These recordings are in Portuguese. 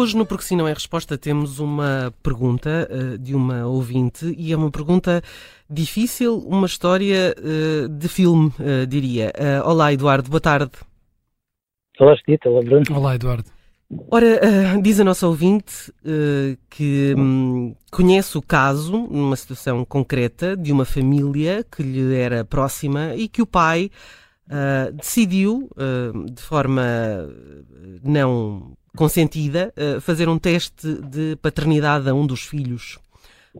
Hoje no Porque Se Não é Resposta temos uma pergunta uh, de uma ouvinte e é uma pergunta difícil, uma história uh, de filme, uh, diria. olá Eduardo, boa tarde. Olá Stita, olá Bruno. Olá Eduardo. Ora, diz a nossa ouvinte que um, conhece o caso, numa situação concreta, de uma família que lhe era próxima e que o pai decidiu, de forma não consentida, uh, fazer um teste de paternidade a um dos filhos.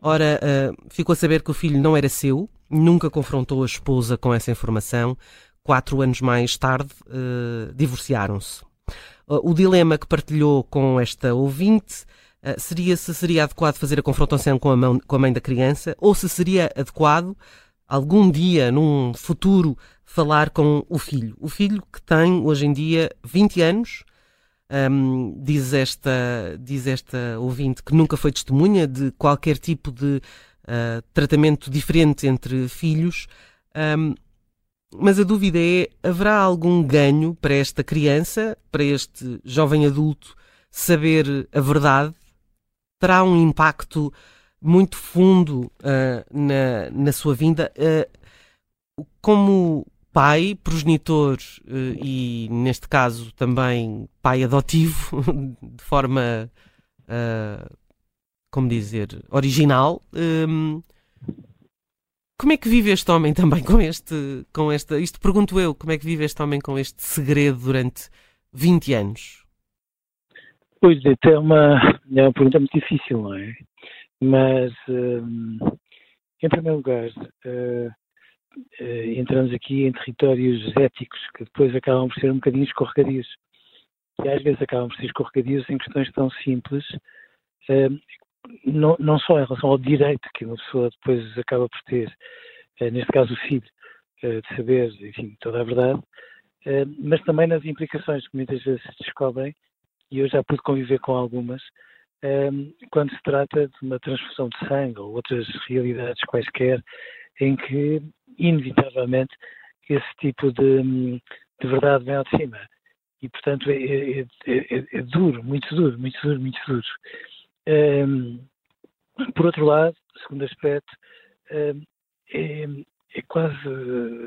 Ora, uh, ficou a saber que o filho não era seu, nunca confrontou a esposa com essa informação. Quatro anos mais tarde, uh, divorciaram-se. o dilema que partilhou com esta ouvinte seria se seria adequado fazer a confrontação com a, mão, com a mãe da criança ou se seria adequado algum dia, num futuro, falar com o filho. O filho que tem hoje em dia 20 anos, um, diz, esta, diz esta ouvinte que nunca foi testemunha de qualquer tipo de uh, tratamento diferente entre filhos. Um, mas a dúvida é: haverá algum ganho para esta criança, para este jovem adulto, saber a verdade? Terá um impacto muito fundo uh, na, na sua vinda? Uh, como pai, progenitor eh, e, neste caso, também pai adotivo, de forma, uh, como dizer, original. Um, como é que vive este homem também com este, com esta, isto pergunto eu, como é que vive este homem com este segredo durante 20 anos? Pois é, é uma, é uma pergunta muito difícil, não é? Mas, um, em primeiro lugar, uh, entramos aqui em territórios éticos que depois acabam por ser um bocadinho escorregadios. E às vezes acabam por ser escorregadios em questões tão simples, uh, não, não, só em relação ao direito que uma pessoa depois acaba por ter, uh, neste caso o filho, de saber, enfim, toda a verdade, mas também nas implicações que muitas vezes se descobrem, e eu já pude conviver com algumas, quando se trata de uma transfusão de sangue ou outras realidades quaisquer em que, inevitavelmente, esse tipo de, de verdade vem ao de cima. E, portanto, é, é, é, é, duro, muito duro, muito duro, muito duro. Um, por outro lado, segundo aspecto, um, é, é, quase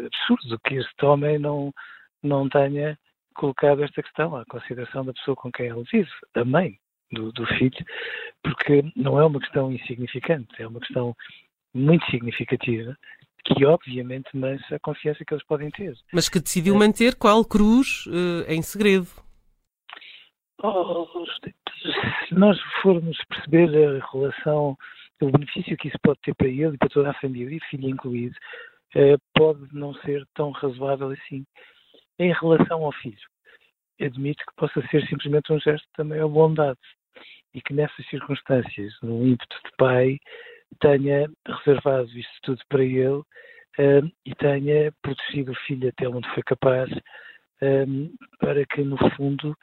absurdo que este homem não, não tenha colocado esta questão à consideração da pessoa com quem ele vive, da mãe do, do filho, porque não é uma questão insignificante, é uma questão muito significativa que obviamente mancha a confiança que eles podem ter. Mas que decidiu é. manter qual cruz uh, em segredo? Oh, se nós formos perceber a relação, o benefício que isso pode ter para ele e para toda a família, filho incluído, uh, pode não ser tão razoável assim. Em relação ao filho, admito que possa ser simplesmente um gesto também à bondade e que nessas circunstâncias, num ímpeto de pai, tenha reservado isto tudo para ele um, e tenha protegido o filho até onde foi capaz, um, para que, no fundo,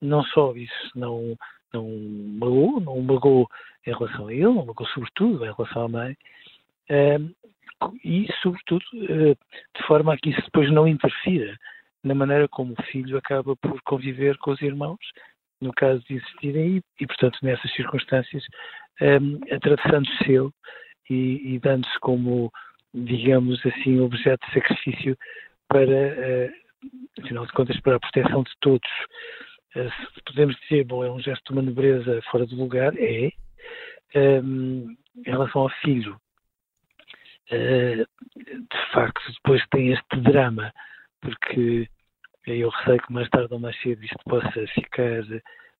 não só isso não, não magoou, não magoou em relação a ele, não magoou sobretudo em relação à mãe, um, e, sobretudo, uh, de forma a que isso depois não interfira na maneira como o filho acaba por conviver com os irmãos, no caso de existirem, e, e portanto, nessas circunstâncias, um, atravessando-se ele e, e dando-se como, digamos assim, objeto de sacrifício para, uh, afinal de contas, para a proteção de todos. Uh, podemos dizer, bom, é um gesto de uma nobreza fora do lugar, é. Um, em relação ao filho, de facto depois tem este drama, porque eu receio que mais tarde ou mais cedo isto possa ficar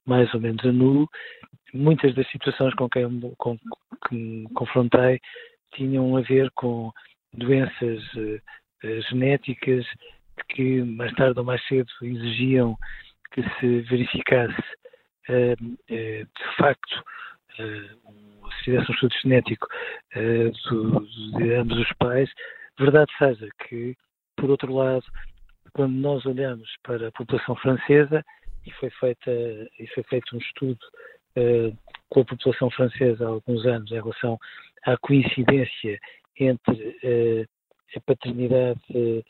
mais ou menos a nulo. Muitas das situações com quem com, que me confrontei tinham a ver com doenças uh, genéticas que mais tarde ou mais cedo exigiam que se verificasse uh, uh, de facto se fizesse um estudo genético do, de ambos os pais. Verdade seja que, por outro lado, quando nós olhamos para a população francesa, e foi, feita, e foi feito um estudo uh, com a população francesa há alguns anos em relação à coincidência entre uh, a paternidade. Uh...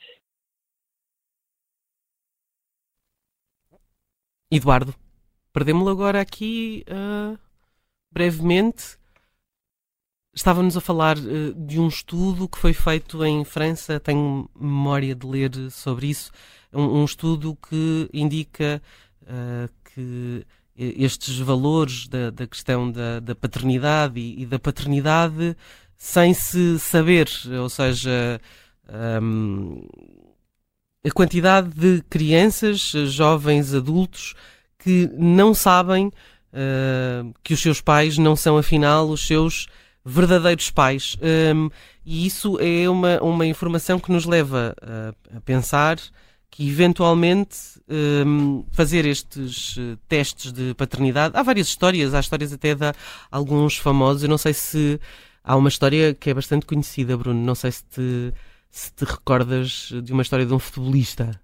Eduardo, perdemos-lo agora aqui brevemente. Estávamos a falar de um estudo que foi feito em França, tenho memória de ler sobre isso, um, um estudo que indica que estes valores da, da questão da, da paternidade e, e, da paternidade sem se saber, ou seja, um, a quantidade de crianças, jovens, adultos que não sabem uh, que os seus pais não são afinal os seus verdadeiros pais. Um, e isso é uma, uma informação que nos leva a, a pensar que eventualmente um, fazer estes uh, testes de paternidade. Há várias histórias, há histórias até de alguns famosos. Eu não sei se há uma história que é bastante conhecida, Bruno. Não sei se te, se te recordas de uma história de um futebolista.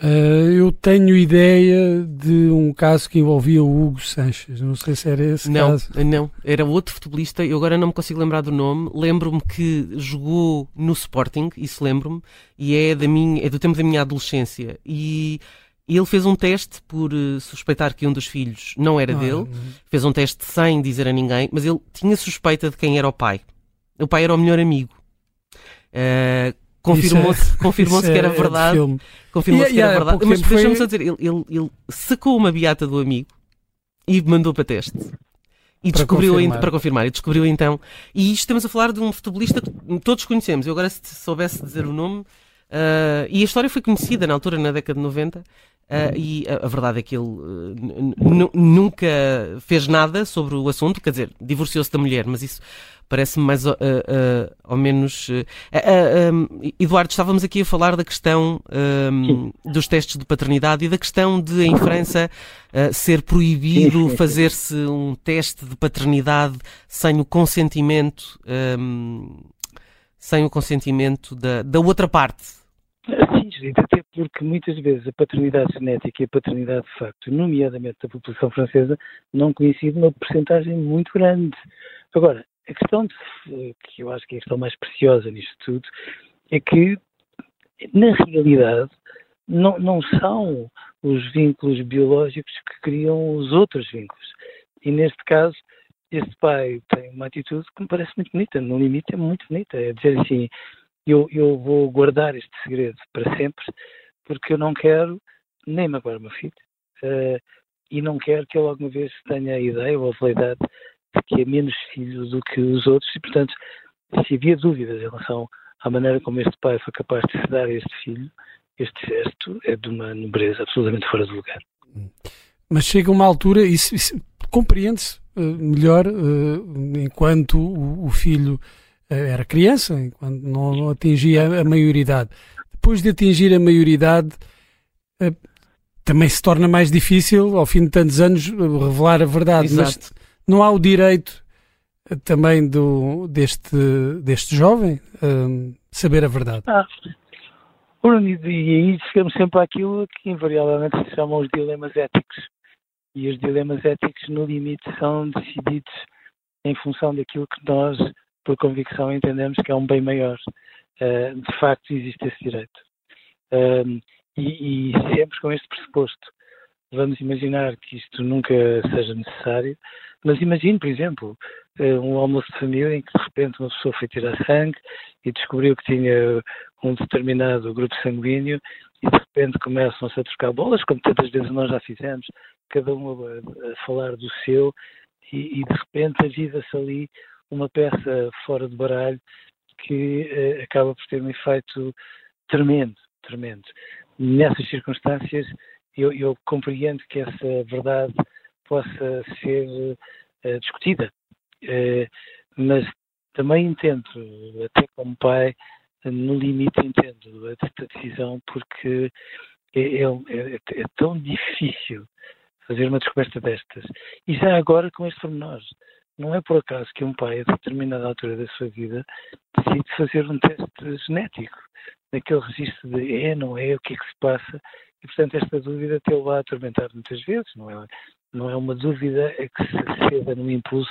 Uh, eu tenho ideia de um caso que envolvia o Hugo Sanches. Não sei se era esse não, caso. Não, era outro futebolista. Eu agora não me consigo lembrar do nome. Lembro-me que jogou no Sporting, isso lembro-me, e é, da minha, é do tempo da minha adolescência. E ele fez um teste por uh, suspeitar que um dos filhos não era dele. Não. Fez um teste sem dizer a ninguém, mas ele tinha suspeita de quem era o pai. O pai era o melhor amigo. Uh, confirmou-se é, confirmou que era é verdade. confirmou-se que era verdade. Mas deixa-me só dizer, ele, sacou uma beata do amigo e mandou para teste. E para descobriu confirmar. para confirmar, e descobriu então. E isto estamos a falar de um futebolista que todos conhecemos. Eu agora, se soubesse dizer o nome, Uh, e a história foi conhecida na altura, na década de 90, uh, e a, a, verdade é que ele uh, nunca fez nada sobre o assunto, quer dizer, divorciou-se da mulher, mas isso parece-me mais ou menos. Um, Eduardo, estávamos aqui a falar da questão um, dos testes de paternidade e da questão de em França ser proibido fazer-se um teste de paternidade sem o consentimento. Sem o consentimento da, da outra parte. Sim, até porque muitas vezes a paternidade genética e a paternidade de facto, nomeadamente da população francesa, não coincide uma porcentagem muito grande. Agora, a questão de, que eu acho que é a questão mais preciosa nisto tudo é que, na realidade, não, não são os vínculos biológicos que criam os outros vínculos. E neste caso, este pai tem uma atitude que me parece muito bonita, no limite é muito bonita, é dizer assim, eu, eu vou guardar este segredo para sempre, porque eu não quero nem magoar o meu filho uh, e não quero que ele alguma vez tenha a ideia ou a validade de que é menos filho do que os outros e, portanto, se havia dúvidas em relação à maneira como este pai foi capaz de se dar a este filho, este gesto é de uma nobreza absolutamente fora de lugar. Mas chega uma altura, isso compreende-se melhor uh, enquanto o, filho eh, era criança, quando não atingia a maioridade. Depois de atingir a maioridade, eh, também se torna mais difícil, ao fim de tantos anos, revelar a verdade. Exato. Mas não há o direito eh, também do, deste, deste jovem um, saber a verdade. Ah, e aí chegamos sempre àquilo que invariavelmente se chamam os dilemas éticos. E os dilemas éticos, no limite, são decididos em função daquilo que nós por convicção entendemos que é um bem maior. Uh, de facto, existe esse direito. Uh, e, e, sempre com este pressuposto. Vamos imaginar que isto nunca seja necessário, mas imagine, por exemplo, uh, um almoço de família em que de repente uma pessoa foi tirar sangue e descobriu que tinha um determinado grupo sanguíneo e de repente começam-se a trocar bolas, como tantas vezes nós já fizemos, cada um a, a falar do seu, e, e de repente avisa-se ali uma peça fora de baralho que uh, acaba por ter um efeito tremendo, tremendo. Nessas circunstâncias, eu, eu compreendo que essa verdade possa ser uh, discutida, uh, mas também entendo, até como pai, no limite entendo esta decisão porque é, é, é, é, tão difícil fazer uma descoberta destas. E já agora com este pormenor. Não é por acaso que um pai, a determinada altura da sua vida, decide fazer um teste genético, naquele registro de é, não é, o que é que se passa, e portanto esta dúvida tê-lo a atormentar muitas vezes, não é, não é uma dúvida é que se ceda num impulso,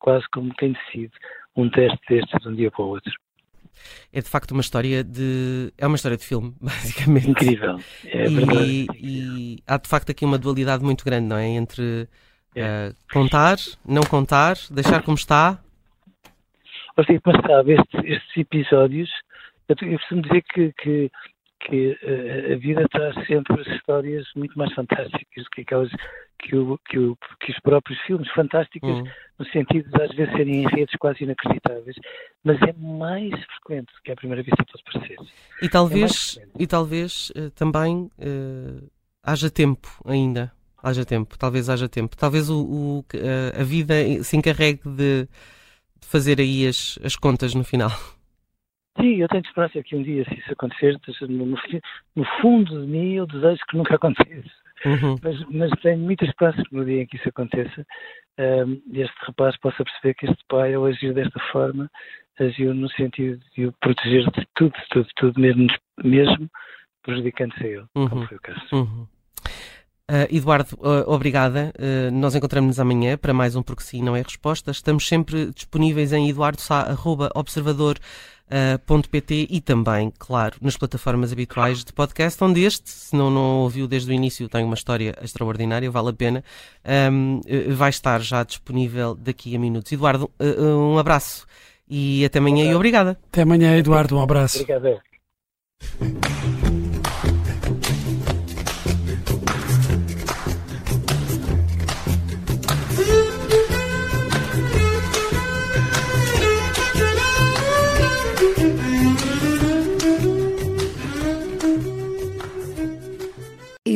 quase como quem decide um teste destes de um dia para o outro é de facto uma história de. É uma história de filme, basicamente. Incrível. É e. E há de facto aqui uma dualidade muito grande, não é? Entre. Uh, contar, não contar, deixar como está. Você, mas sabe, estes, estes episódios, eu, eu costumo dizer que, que que uh, a vida traz sempre histórias muito mais fantásticas do que aquelas que, o, que, o, que os próprios filmes, fantásticas uhum. no sentido de às vezes serem em redes quase inacreditáveis, mas é mais frequente que à primeira vista pode parecer. E talvez, é e talvez uh, também uh, haja tempo ainda. Haja tempo, talvez haja tempo. Talvez o, o a vida se encarregue de, de fazer aí as, as contas no final. Sim, eu tenho esperança que um dia, se isso acontecer, no, no fundo de mim eu desejo que nunca aconteça. Uhum. Mas, mas, tenho muita esperança que no dia em que isso aconteça, um, este rapaz possa perceber que este pai, ao agir desta forma, agiu no sentido de o proteger de tudo, de tudo, de tudo, mesmo, mesmo prejudicando-se a ele, uhum. como foi o caso. Uhum. Uh, Eduardo, uh, obrigada. Uh, nós encontramos-nos amanhã para mais um Porque Sim Não é Resposta. Estamos sempre disponíveis em eduardo.observador.pt e também, claro, nas plataformas habituais de podcast, onde este, se não, não ouviu desde o início, tem uma história extraordinária, vale a pena, um, vai estar já disponível daqui a minutos. Eduardo, um abraço e até amanhã e obrigada. Até amanhã, Eduardo, um abraço. Obrigado.